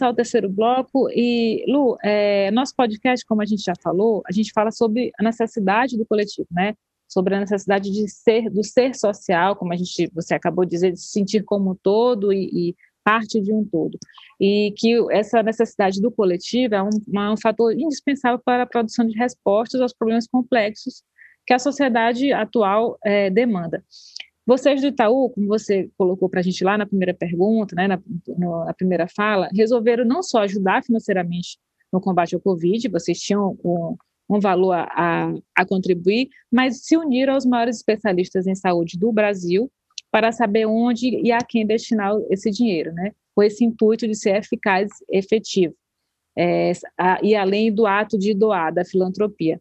Começar o terceiro bloco. E, Lu, é, nosso podcast, como a gente já falou, a gente fala sobre a necessidade do coletivo, né? Sobre a necessidade de ser, do ser social, como a gente, você acabou de dizer, de se sentir como um todo e, e parte de um todo. E que essa necessidade do coletivo é um, um fator indispensável para a produção de respostas aos problemas complexos que a sociedade atual é, demanda. Vocês do Itaú, como você colocou para a gente lá na primeira pergunta, né, na, na, primeira fala, resolveram não só ajudar financeiramente no combate ao Covid, vocês tinham um, um valor a, a, contribuir, mas se uniram aos maiores especialistas em saúde do Brasil para saber onde e a quem destinar esse dinheiro, né, com esse intuito de ser eficaz e efetivo, é, a, e além do ato de doar, da filantropia.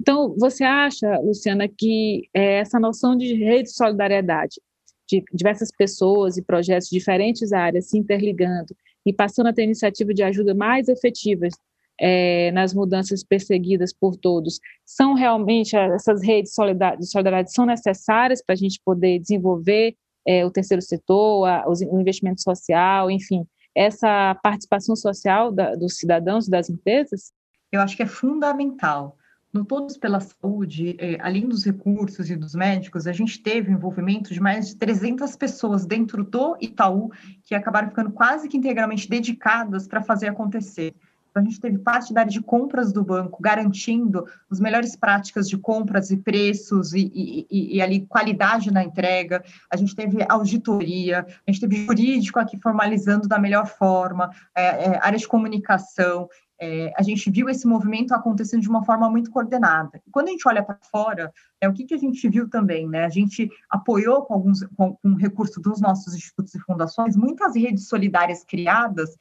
Então, você acha, Luciana, que é, essa noção de rede de solidariedade, de diversas pessoas e projetos de diferentes áreas se interligando e passando a ter iniciativa de ajuda mais efetivas é, nas mudanças perseguidas por todos, são realmente essas redes de solidariedade são necessárias para a gente poder desenvolver é, o terceiro setor, a, o investimento social, enfim, essa participação social da, dos cidadãos e das empresas? Eu acho que é fundamental no Todos pela Saúde, é, além dos recursos e dos médicos, a gente teve o envolvimento de mais de 300 pessoas dentro do Itaú que acabaram ficando quase que integralmente dedicadas para fazer acontecer. Então, a gente teve parte da área de compras do banco, garantindo as melhores práticas de compras e preços e, e, e, e ali qualidade na entrega. A gente teve auditoria, a gente teve jurídico aqui formalizando da melhor forma, é, é, área de comunicação é, a gente viu esse movimento acontecendo de uma forma muito coordenada. E quando a gente olha para fora, é, o que, que a gente viu também? Né? A gente apoiou com alguns com, com recurso dos nossos institutos e fundações muitas redes solidárias criadas,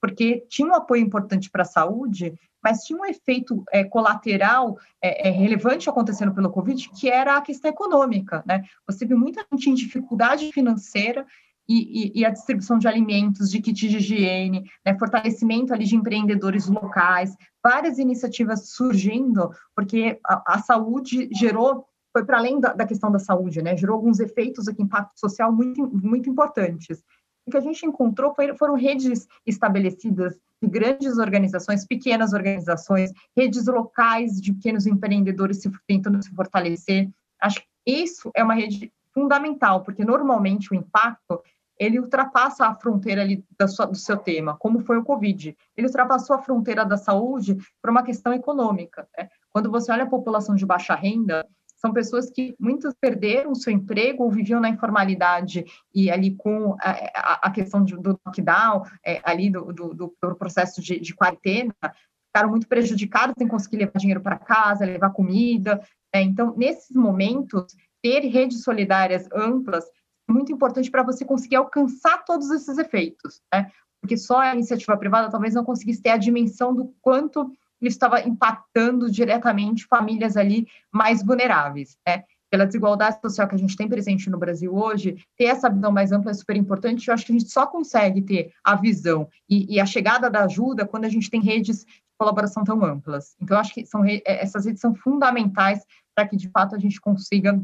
porque tinha um apoio importante para a saúde, mas tinha um efeito é, colateral é, é, relevante acontecendo pelo Covid, que era a questão econômica. Né? Você viu muita gente em dificuldade financeira e, e, e, a distribuição de alimentos, de kits de higiene, né, fortalecimento ali de empreendedores locais, várias iniciativas surgindo, porque a, a saúde gerou, foi para além da, da, questão da saúde, né, gerou alguns efeitos aqui, impacto social muito, muito importantes. O que a gente encontrou foi, foram redes estabelecidas de grandes organizações, pequenas organizações, redes locais de pequenos empreendedores se, tentando se fortalecer. Acho que isso é uma rede fundamental, porque normalmente o impacto ele ultrapassa a fronteira ali sua, do seu tema, como foi o Covid. Ele ultrapassou a fronteira da saúde por uma questão econômica. Né? Quando você olha a população de baixa renda, são pessoas que muitas perderam seu emprego ou viviam na informalidade e ali com a, a questão de, do lockdown, é, ali do, do, do processo de, de, quarentena, ficaram muito prejudicados em conseguir levar dinheiro para casa, levar comida. Né? Então, nesses momentos, ter redes solidárias amplas muito importante para você conseguir alcançar todos esses efeitos, né? Porque só a iniciativa privada talvez não conseguisse ter a dimensão do quanto isso estava impactando diretamente famílias ali mais vulneráveis, né? Pela desigualdade social que a gente tem presente no Brasil hoje, ter essa visão mais ampla é super importante. Eu acho que a gente só consegue ter a visão e, e a chegada da ajuda quando a gente tem redes de colaboração tão amplas. Então, acho que são, essas redes são fundamentais para que, de fato, a gente consiga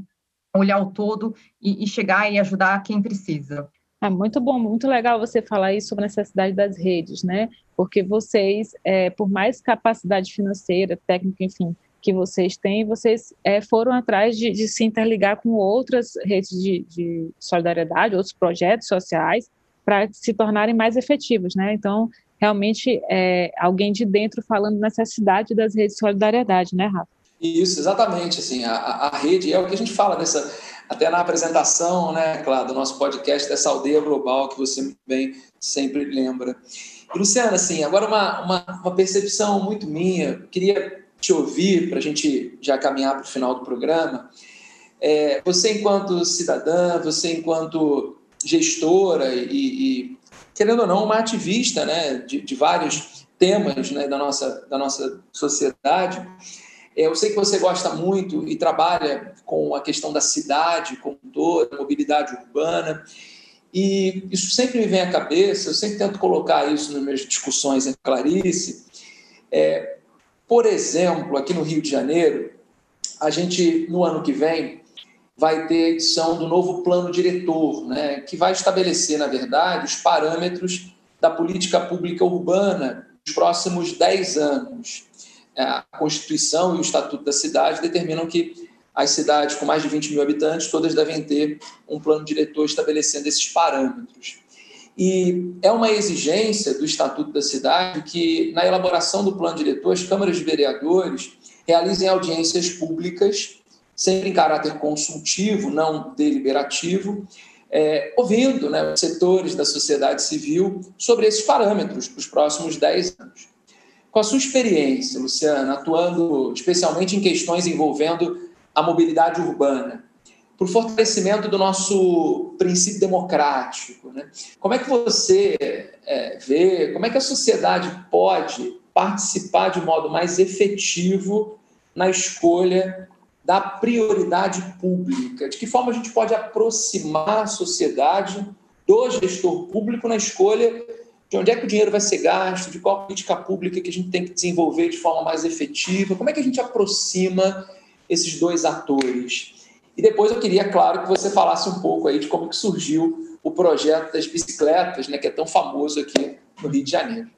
olhar o todo e, e chegar e ajudar quem precisa. É muito bom, muito legal você falar isso sobre a necessidade das redes, né? Porque vocês, é, por mais capacidade financeira, técnica, enfim, que vocês têm, vocês é, foram atrás de, de, se interligar com outras redes de, de solidariedade, outros projetos sociais, para se tornarem mais efetivos, né? Então, realmente, é, alguém de dentro falando necessidade das redes de solidariedade, né, Rafa? Isso, exatamente. Assim, a, a rede é o que a gente fala nessa. até na apresentação, né, claro, do nosso podcast dessa aldeia global que você bem sempre lembra. E, Luciana, assim, agora uma, uma, uma percepção muito minha, queria te ouvir para a gente já caminhar para o final do programa. É, você, enquanto cidadã, você, enquanto gestora e, e, querendo ou não, uma ativista né, de, de vários temas né, da, nossa, da nossa sociedade, eu sei que você gosta muito e trabalha com a questão da cidade como toda, mobilidade urbana, e isso sempre me vem à cabeça, eu sempre tento colocar isso nas minhas discussões com Clarice. É, por exemplo, aqui no Rio de Janeiro, a gente, no ano que vem, vai ter a edição do novo plano diretor, né, que vai estabelecer, na verdade, os parâmetros da política pública urbana nos próximos 10 anos. É, a Constituição e o Estatuto da Cidade determinam que as cidades com mais de 20 mil habitantes, todas devem ter um plano diretor estabelecendo esses parâmetros. E é uma exigência do Estatuto da Cidade que, na elaboração do plano diretor, as câmaras de vereadores realizem audiências públicas sempre em caráter consultivo, não deliberativo, é, ouvindo né, os setores da sociedade civil sobre esses parâmetros para os próximos 10 anos. Com a sua experiência, Luciana, atuando especialmente em questões envolvendo a mobilidade urbana, para o fortalecimento do nosso princípio democrático, né? como é que você é, vê, como é que a sociedade pode participar de modo mais efetivo na escolha da prioridade pública? De que forma a gente pode aproximar a sociedade do gestor público na escolha de onde é que o dinheiro vai ser gasto, de qual política pública que a gente tem que desenvolver de forma mais efetiva? Como é que a gente aproxima esses dois atores? E depois eu queria, claro, que você falasse um pouco aí de como que surgiu o projeto das bicicletas, né, que é tão famoso aqui no Rio de Janeiro.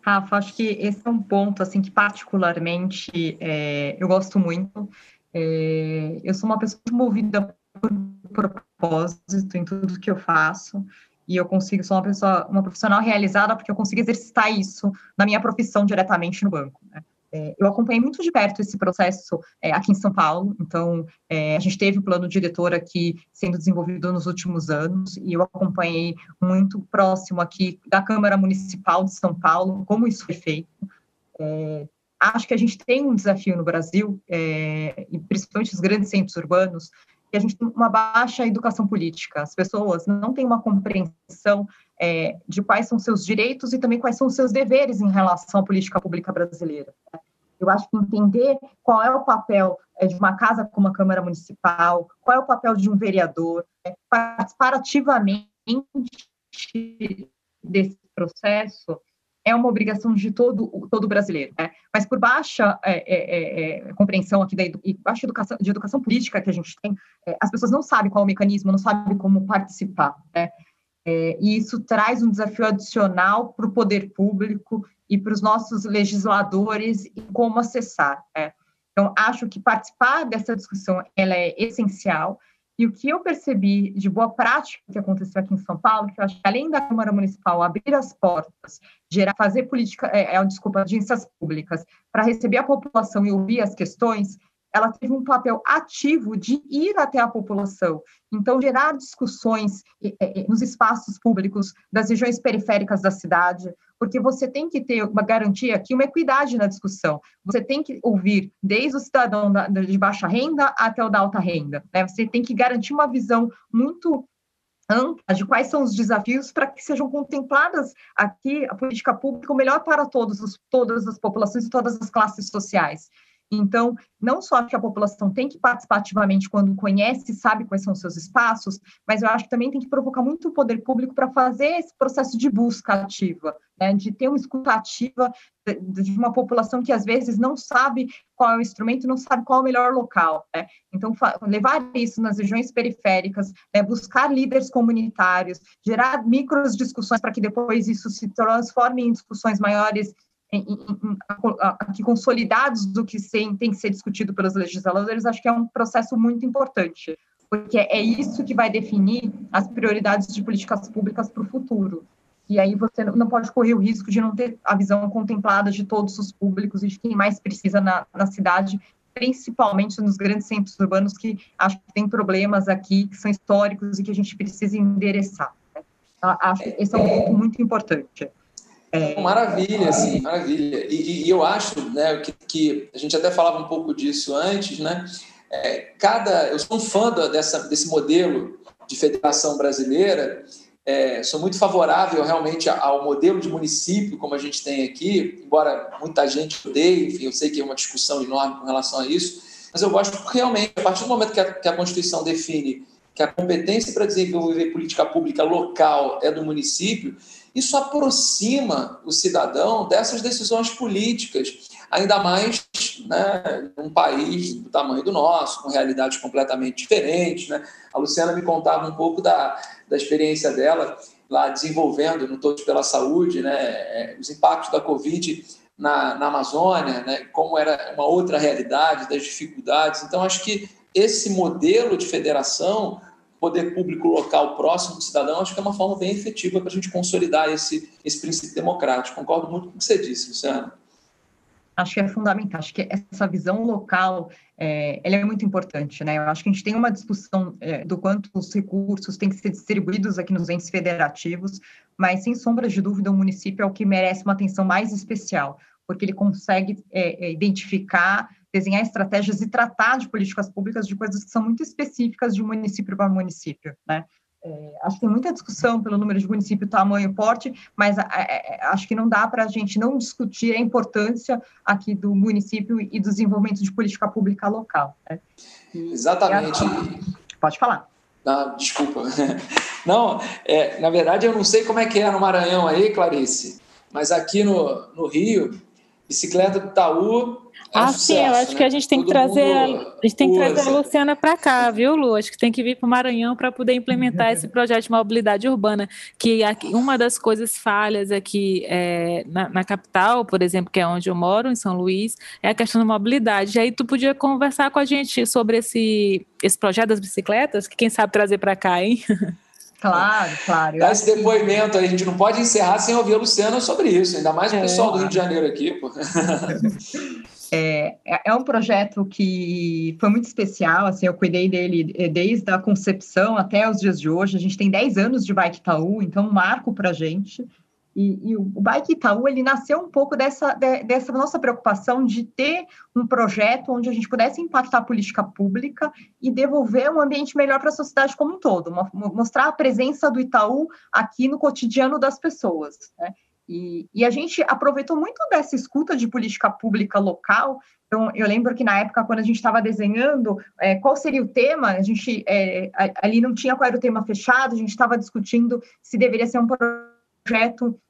Rafa, acho que esse é um ponto assim que particularmente é, eu gosto muito. É, eu sou uma pessoa movida por propósito em tudo que eu faço e eu consigo sou uma pessoa, uma profissional realizada porque eu consigo exercitar isso na minha profissão diretamente no banco. Né? É, eu acompanhei muito de perto esse processo é, aqui em São Paulo, então é, a gente teve o plano diretor aqui sendo desenvolvido nos últimos anos e eu acompanhei muito próximo aqui da Câmara Municipal de São Paulo como isso foi feito. É, acho que a gente tem um desafio no Brasil, é, e principalmente os grandes centros urbanos, que a gente tem uma baixa educação política. As pessoas não têm uma compreensão é, de quais são seus direitos e também quais são seus deveres em relação à política pública brasileira. Eu acho que entender qual é o papel é, de uma casa como a Câmara Municipal, qual é o papel de um vereador, é, participar ativamente desse processo é uma obrigação de todo todo brasileiro, né? mas por baixa é, é, é, é compreensão aqui da e baixa educação de educação política que a gente tem, é, as pessoas não sabem qual é o mecanismo, não sabem como participar, né? E isso traz um desafio adicional para o poder público e para os nossos legisladores em como acessar. Né? Então, acho que participar dessa discussão ela é essencial. E o que eu percebi de boa prática que aconteceu aqui em São Paulo, que eu acho que além da Câmara Municipal abrir as portas, gerar, fazer política, é, é desculpa, audiências públicas para receber a população e ouvir as questões, ela teve um papel ativo de ir até a população. Então, gerar discussões nos espaços públicos das regiões periféricas da cidade, porque você tem que ter uma garantia aqui, uma equidade na discussão. Você tem que ouvir desde o cidadão de baixa renda até o da alta renda. Né? Você tem que garantir uma visão muito ampla de quais são os desafios para que sejam contempladas aqui a política pública o melhor para todos os, todas as populações e todas as classes sociais. Então, não só que a população tem que participar ativamente quando conhece e sabe quais são os seus espaços, mas eu acho que também tem que provocar muito o poder público para fazer esse processo de busca ativa, né, de ter uma escuta ativa de uma população que às vezes não sabe qual é o instrumento, não sabe qual é o melhor local. Né? Então, levar isso nas regiões periféricas, né, buscar líderes comunitários, gerar micros discussões para que depois isso se transforme em discussões maiores aqui consolidados do que tem que ser discutido pelos legisladores, acho que é um processo muito importante, porque é isso que vai definir as prioridades de políticas públicas para o futuro. E aí você não pode correr o risco de não ter a visão contemplada de todos os públicos e de quem mais precisa na, na cidade principalmente nos grandes centros urbanos que acho que tem problemas aqui que são históricos e que a gente precisa endereçar. Né? Acho que esse é um ponto muito importante. É... Maravilha, sim, maravilha. E, e, eu acho né, que, que, a gente até falava um pouco disso antes, né? É, cada, eu sou um fã dessa, desse modelo de federação brasileira é, sou muito favorável realmente ao modelo de município como a gente tem aqui, embora muita gente odeie, enfim, eu sei que é uma discussão enorme com relação a isso, mas eu gosto porque realmente, a partir do momento que a, que a Constituição define que a competência para desenvolver política pública local é do município, isso aproxima o cidadão dessas decisões políticas, ainda mais né, num país do tamanho do nosso, com realidades completamente diferentes. Né? A Luciana me contava um pouco da, da experiência dela lá desenvolvendo no Todos pela Saúde, né, é, os impactos da Covid na, na Amazônia, né, como era uma outra realidade, das dificuldades. Então, acho que esse modelo de federação, poder público local próximo do cidadão, acho que é uma forma bem efetiva para a gente consolidar esse, esse princípio democrático. Concordo muito com o que você disse, Luciano acho que é fundamental. Acho que essa visão local é, ela é muito importante, né? Eu acho que a gente tem uma discussão é, do quanto os recursos têm que ser distribuídos aqui nos entes federativos, mas sem sombra de dúvida o município é o que merece uma atenção mais especial, porque ele consegue é, é identificar, desenhar estratégias e tratar de políticas públicas de coisas que são muito específicas de um município para município, né? É, acho que tem muita discussão pelo número de município, tamanho, porte, mas é, é, acho que não dá para a gente não discutir a importância aqui do município e do desenvolvimento de política pública local. Né? Exatamente. Pode falar. Ah, desculpa. Não, é, na verdade eu não sei como é que é no Maranhão aí, Clarice, mas aqui no, no Rio, bicicleta do Itaú é ah, sim, eu acho né? que a gente tem Todo que trazer, a, a gente tem que trazer a Luciana para cá, viu, Lu? Acho que tem que vir para o Maranhão para poder implementar esse projeto de mobilidade urbana, que aqui, uma das coisas falhas aqui é, na, na, capital, por exemplo, que é onde eu moro, em São Luís, é a questão da mobilidade. E aí tu podia conversar com a gente sobre esse, esse projeto das bicicletas, que quem sabe trazer para cá, hein? Claro, claro. Dá esse depoimento aí, a gente não pode encerrar sem ouvir a Luciana sobre isso, ainda mais o é, pessoal do Rio de Janeiro aqui. Pô. É, é, é um projeto que foi muito especial, assim, eu cuidei dele eh, desde a concepção até os dias de hoje. A gente tem 10 anos de Bike Itaú, então um marco para a gente. E, e, o Bike Itaú, ele nasceu um pouco dessa, de, dessa nossa preocupação de ter um projeto onde a gente pudesse impactar a política pública e devolver um ambiente melhor para a sociedade como um todo, uma, mostrar a presença do Itaú aqui no cotidiano das pessoas. Né? E, e, a gente aproveitou muito dessa escuta de política pública local. Então, eu lembro que na época, quando a gente estava desenhando é, qual seria o tema, a gente é, ali não tinha qual era o tema fechado, a gente estava discutindo se deveria ser um projeto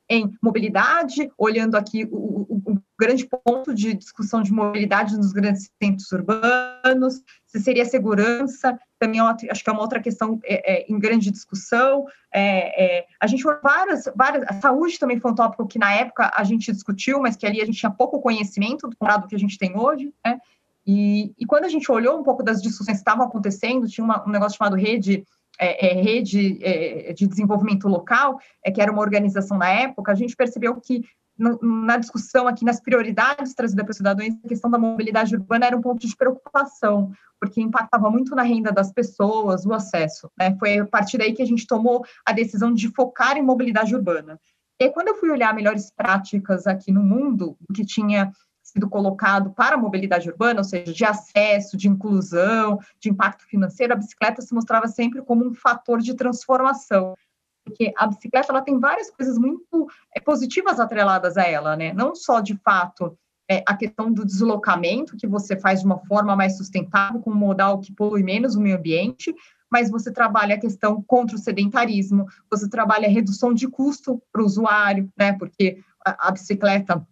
em mobilidade, olhando aqui o, o, o, grande ponto de discussão de mobilidade nos grandes centros urbanos, se seria segurança, também é acho que é uma outra questão é, é, em grande discussão. É, é a gente várias, várias, a saúde também foi um tópico que na época a gente discutiu, mas que ali a gente tinha pouco conhecimento do lado que a gente tem hoje, né? E, e quando a gente olhou um pouco das discussões que estavam acontecendo, tinha uma, um negócio chamado rede é, é, rede é, de desenvolvimento local, é, que era uma organização na época, a gente percebeu que no, na discussão aqui, nas prioridades trazidas para os cidadãos, a questão da mobilidade urbana era um ponto de preocupação, porque impactava muito na renda das pessoas, o acesso. Né? Foi a partir daí que a gente tomou a decisão de focar em mobilidade urbana. E quando eu fui olhar melhores práticas aqui no mundo, que tinha sido colocado para a mobilidade urbana, ou seja, de acesso, de inclusão, de impacto financeiro, a bicicleta se mostrava sempre como um fator de transformação. Porque a bicicleta ela tem várias coisas muito é, positivas atreladas a ela, né? Não só de fato é, a questão do deslocamento, que você faz de uma forma mais sustentável, com um modal que polui menos o meio ambiente, mas você trabalha a questão contra o sedentarismo, você trabalha a redução de custo para o usuário, né? Porque a, a bicicleta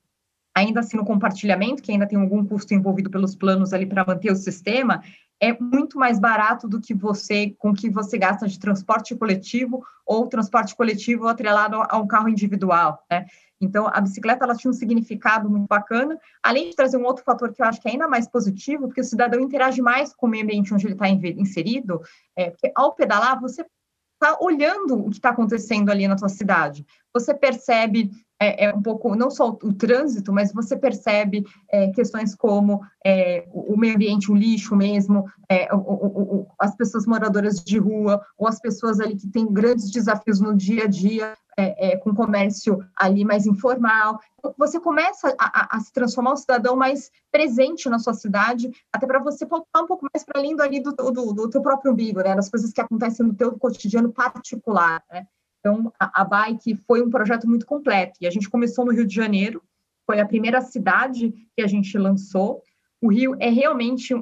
ainda assim no compartilhamento, que ainda tem algum custo envolvido pelos planos ali para manter o sistema, é muito mais barato do que você com que você gasta de transporte coletivo ou transporte coletivo atrelado a um carro individual, né? Então, a bicicleta ela tinha um significado muito bacana, além de trazer um outro fator que eu acho que é ainda mais positivo, porque o cidadão interage mais com o meio ambiente onde ele está inserido, é, porque ao pedalar, você está olhando o que está acontecendo ali na tua cidade. Você percebe é, é, um pouco, não só o, trânsito, mas você percebe é, questões como é, o, meio ambiente, o lixo mesmo, é, o, o, as pessoas moradoras de rua, ou as pessoas ali que têm grandes desafios no dia a dia, é, com comércio ali mais informal. Você começa a, a, a, se transformar um cidadão mais presente na sua cidade, até para você voltar um pouco mais para além ali do, do, do teu próprio umbigo, né? Das coisas que acontecem no teu cotidiano particular, né? Então, a, a Bike foi um projeto muito completo. E a gente começou no Rio de Janeiro, foi a primeira cidade que a gente lançou. O Rio é realmente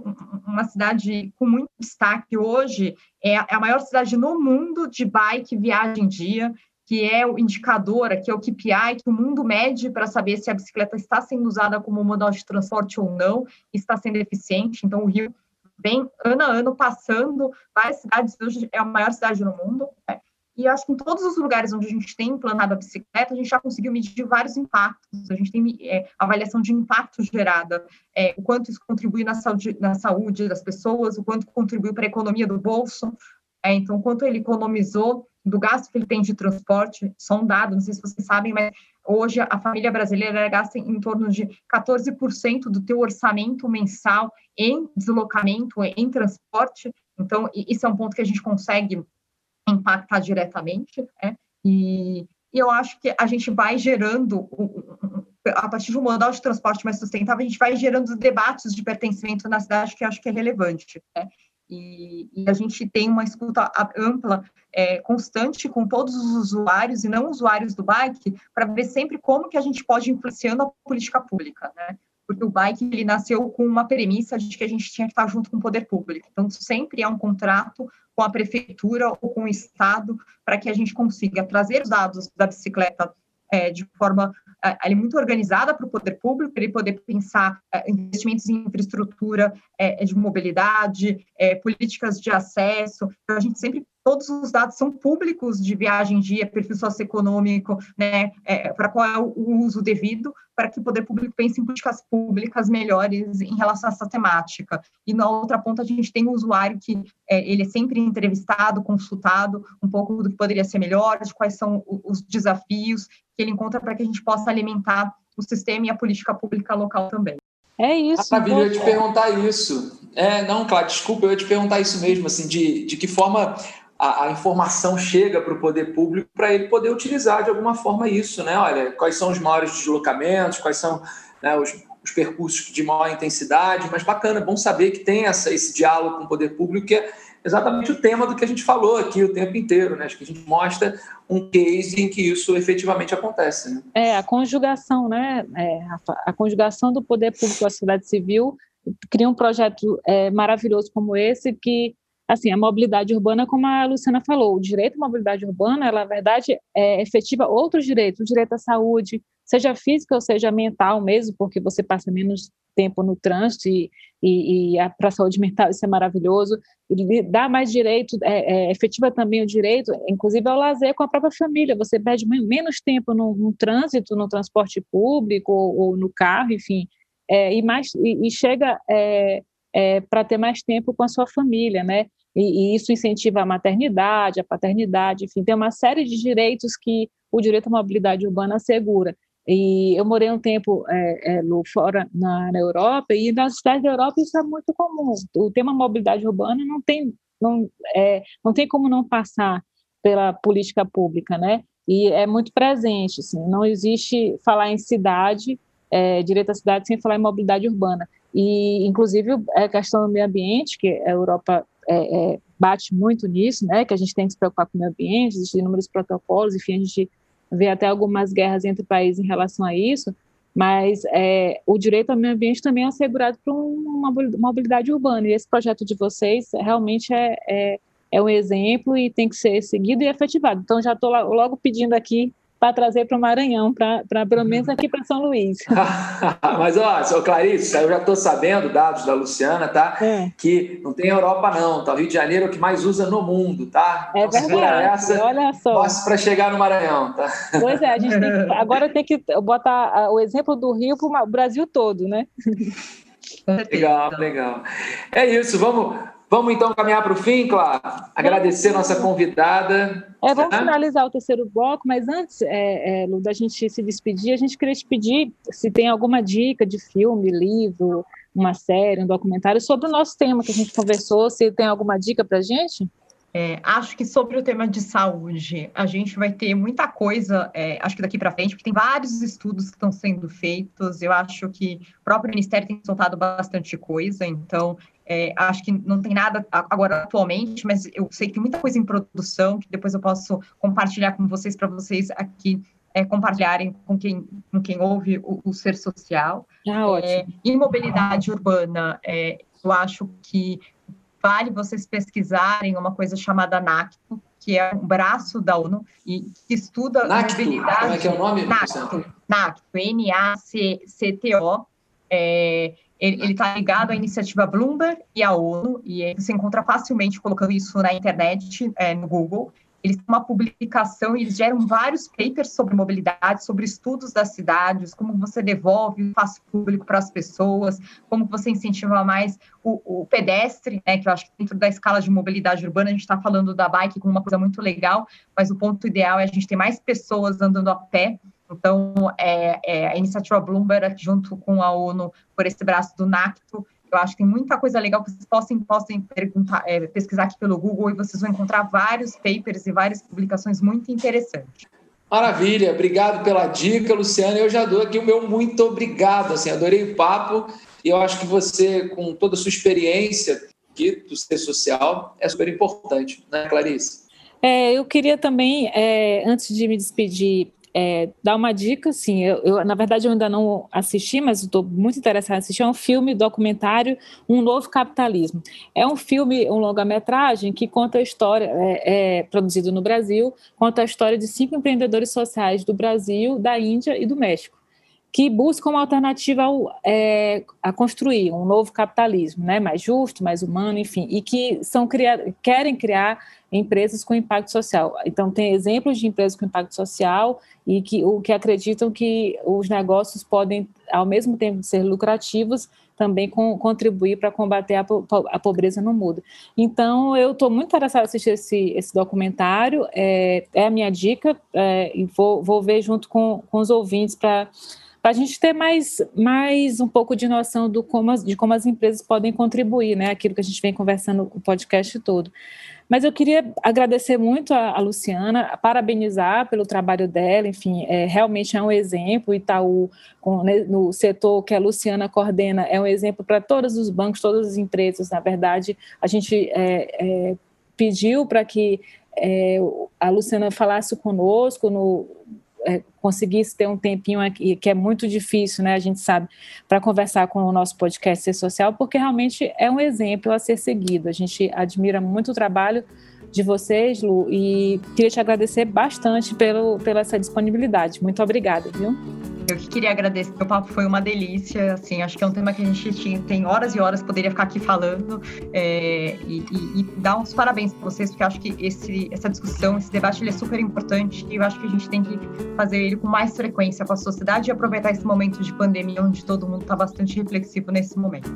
uma cidade com muito destaque. Hoje é a maior cidade no mundo de bike viagem dia, que é o indicador, que é o KPI que o mundo mede para saber se a bicicleta está sendo usada como modal de transporte ou não, está sendo eficiente. Então, o Rio vem ano a ano passando várias cidades, hoje é a maior cidade no mundo. Né? E acho que em todos os lugares onde a gente tem implantado a bicicleta, a gente já conseguiu medir vários impactos. A gente tem é, avaliação de impacto gerada, é, o quanto isso contribui na saúde, na saúde das pessoas, o quanto contribuiu para a economia do bolso. É, então, quanto ele economizou do gasto que ele tem de transporte, só um dado, não sei se vocês sabem, mas hoje a família brasileira gasta em torno de 14% do teu orçamento mensal em deslocamento, em transporte. Então, isso é um ponto que a gente consegue impactar diretamente, né? e, e eu acho que a gente vai gerando, a partir de um modal de transporte mais sustentável, a gente vai gerando debates de pertencimento na cidade que eu acho que é relevante. Né? E, e, a gente tem uma escuta ampla, é, constante com todos os usuários e não usuários do bike, para ver sempre como que a gente pode influenciando a política pública, né? Porque o bike ele nasceu com uma premissa de que a gente tinha que estar junto com o poder público. Então sempre é um contrato com a prefeitura ou com o Estado, para que a gente consiga trazer os dados da bicicleta é, de forma é, muito organizada para o poder público, para ele poder pensar é, investimentos em infraestrutura é, de mobilidade, é, políticas de acesso. Então, a gente sempre todos os dados são públicos de viagem dia, perfil socioeconômico, né, é, para qual é o uso devido, para que o poder público pense em políticas públicas melhores em relação a essa temática. E na outra ponta a gente tem o usuário que é, ele é sempre entrevistado, consultado um pouco do que poderia ser melhor, de quais são os desafios que ele encontra para que a gente possa alimentar o sistema e a política pública local também. É isso. Maravilha, eu ia te perguntar isso. É, não, claro, desculpa, eu ia te perguntar isso mesmo, assim, de, de que forma a, a informação chega para o poder público para ele poder utilizar de alguma forma isso, né? Olha, quais são os maiores deslocamentos, quais são né, os, os percursos de maior intensidade, mas bacana, bom saber que tem essa, esse diálogo com o poder público, que é exatamente o tema do que a gente falou aqui o tempo inteiro, né? Acho que a gente mostra um case em que isso efetivamente acontece. Né? É, a conjugação, né, é, a conjugação do poder público com a sociedade civil cria um projeto é, maravilhoso como esse que assim, a mobilidade urbana, como a Luciana falou, o direito à mobilidade urbana, ela, na verdade, é efetiva outros direitos, o direito à saúde, seja física ou seja mental mesmo, porque você passa menos tempo no trânsito e, e, e para a saúde mental isso é maravilhoso, e dá mais direito, é, é, efetiva também o direito, inclusive ao lazer com a própria família, você perde menos tempo no, no trânsito, no transporte público ou, ou no carro, enfim, é, e, mais, e, e chega é, é, para ter mais tempo com a sua família, né? E, e, isso incentiva a maternidade, a paternidade, enfim, tem uma série de direitos que o direito à mobilidade urbana assegura. E eu morei um tempo é, é, fora na, na, Europa e nas cidades da Europa isso é muito comum. O tema mobilidade urbana não tem não, é, não tem como não passar pela política pública, né? E é muito presente. Assim, não existe falar em cidade, é, direito à cidade sem falar em mobilidade urbana. E inclusive a questão do meio ambiente, que a Europa é, é, bate muito nisso, né, que a gente tem que se preocupar com o meio ambiente, existem inúmeros protocolos, enfim, a gente vê até algumas guerras entre países em relação a isso, mas é, o direito ao meio ambiente também é assegurado por uma mobilidade urbana, e esse projeto de vocês realmente é, é, é um exemplo e tem que ser seguido e efetivado. Então, já estou logo pedindo aqui para trazer para o Maranhão, para pelo menos aqui para São Luís. Mas, ó, seu Clarice, eu já estou sabendo, dados da Luciana, tá? É. Que não tem Europa, não, tá? O Rio de Janeiro é o que mais usa no mundo, tá? É então, verdade, essa, olha só. para chegar no Maranhão, tá? Pois é, a gente tem que, agora tem que botar o exemplo do Rio para o Brasil todo, né? Legal, legal. É isso, vamos Vamos então caminhar para o fim, Clara? Agradecer nossa convidada. É, vamos finalizar o terceiro bloco, mas antes, é, é, Lu, da gente se despedir, a gente queria te pedir se tem alguma dica de filme, livro, uma série, um documentário sobre o nosso tema que a gente conversou, se tem alguma dica para a gente? É, acho que sobre o tema de saúde, a gente vai ter muita coisa, é, acho que daqui para frente, porque tem vários estudos que estão sendo feitos. Eu acho que o próprio Ministério tem soltado bastante coisa, então é, acho que não tem nada agora atualmente, mas eu sei que tem muita coisa em produção que depois eu posso compartilhar com vocês para vocês aqui é, compartilharem com quem, com quem ouve o, o ser social. Ah, ótimo. É, mobilidade urbana, é, eu acho que vale vocês pesquisarem uma coisa chamada NACTO, que é um braço da ONU e que estuda NACTO, mobilidade. Como é que é o nome? NACTO, NACTO N-A-C-T-O. É, ele está ligado à iniciativa Bloomberg e à ONU, e você encontra facilmente colocando isso na internet, é, no Google. Eles têm uma publicação e eles geram vários papers sobre mobilidade, sobre estudos das cidades, como você devolve o espaço público para as pessoas, como você incentiva mais o, o, pedestre, né, que eu acho que dentro da escala de mobilidade urbana a gente está falando da bike como uma coisa muito legal, mas o ponto ideal é a gente ter mais pessoas andando a pé. Então, é, é a iniciativa Bloomberg, junto com a ONU, por esse braço do NACTO, eu acho que tem muita coisa legal que vocês possam, possam perguntar, é, pesquisar aqui pelo Google e vocês vão encontrar vários papers e várias publicações muito interessantes. Maravilha, obrigado pela dica, Luciana. Eu já dou aqui o meu muito obrigado. Assim, adorei o papo e eu acho que você, com toda a sua experiência aqui do ser social, é super importante, né, Clarice? É, eu queria também, é, antes de me despedir, é, dar uma dica, assim, eu, eu, na verdade eu ainda não assisti, mas estou muito interessada em assistir, é um filme documentário Um Novo Capitalismo. É um filme, um longa-metragem que conta a história, é, é, produzido no Brasil, conta a história de cinco empreendedores sociais do Brasil, da Índia e do México que buscam uma alternativa ao, é, a construir um novo capitalismo, né, mais justo, mais humano, enfim, e que são criar, querem criar empresas com impacto social. Então tem exemplos de empresas com impacto social e que o que acreditam que os negócios podem, ao mesmo tempo de ser lucrativos, também com, contribuir para combater a, a, pobreza no mundo. Então eu estou muito interessada em assistir esse, esse documentário. É, é a minha dica é, e vou, vou ver junto com, com os ouvintes para para a gente ter mais, mais um pouco de noção do como as, de como as empresas podem contribuir, né? Aquilo que a gente vem conversando o podcast todo. Mas eu queria agradecer muito a, a Luciana, parabenizar pelo trabalho dela, enfim, é, realmente é um exemplo. Itaú, com, né, no setor que a Luciana coordena, é um exemplo para todos os bancos, todas as empresas. Na verdade, a gente é, é, pediu para que é, a Luciana falasse conosco no é, conseguisse ter um tempinho aqui, que é muito difícil, né? A gente sabe, para conversar com o nosso podcast Ser Social, porque realmente é um exemplo a ser seguido. A gente admira muito o trabalho de vocês, Lu, e queria te agradecer bastante pelo, pela essa disponibilidade. Muito obrigada, viu? Eu que queria agradecer, o papo foi uma delícia, assim, acho que é um tema que a gente tinha, tem horas e horas, poderia ficar aqui falando, é, e, e, e, dar uns parabéns para vocês, porque acho que esse, essa discussão, esse debate, ele é super importante, e eu acho que a gente tem que fazer ele com mais frequência com a sociedade e aproveitar esse momento de pandemia, onde todo mundo está bastante reflexivo nesse momento.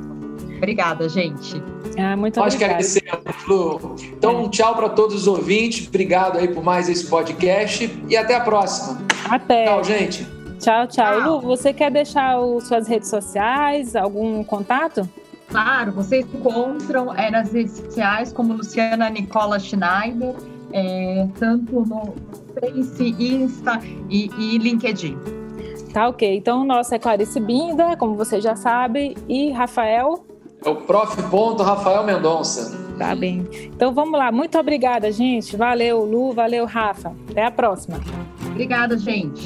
Obrigada, gente. Ah, muito Pode obrigada. agradecer, Lu. Então, um tchau para todos os ouvintes, obrigado aí por mais esse podcast, e até a próxima. Até. Tchau, gente. Tchau, tchau. Lu, você quer deixar o, suas redes sociais, algum contato? Claro, vocês encontram é, nas redes sociais como Luciana Nicola Schneider, é, tanto no Face, Insta e, e LinkedIn. Tá ok. Então, o nosso é Clarice Binda, como você já sabe, e Rafael. É o prof. Rafael Mendonça. Tá bem. Então vamos lá. Muito obrigada, gente. Valeu, Lu. Valeu, Rafa. Até a próxima. Obrigada, gente.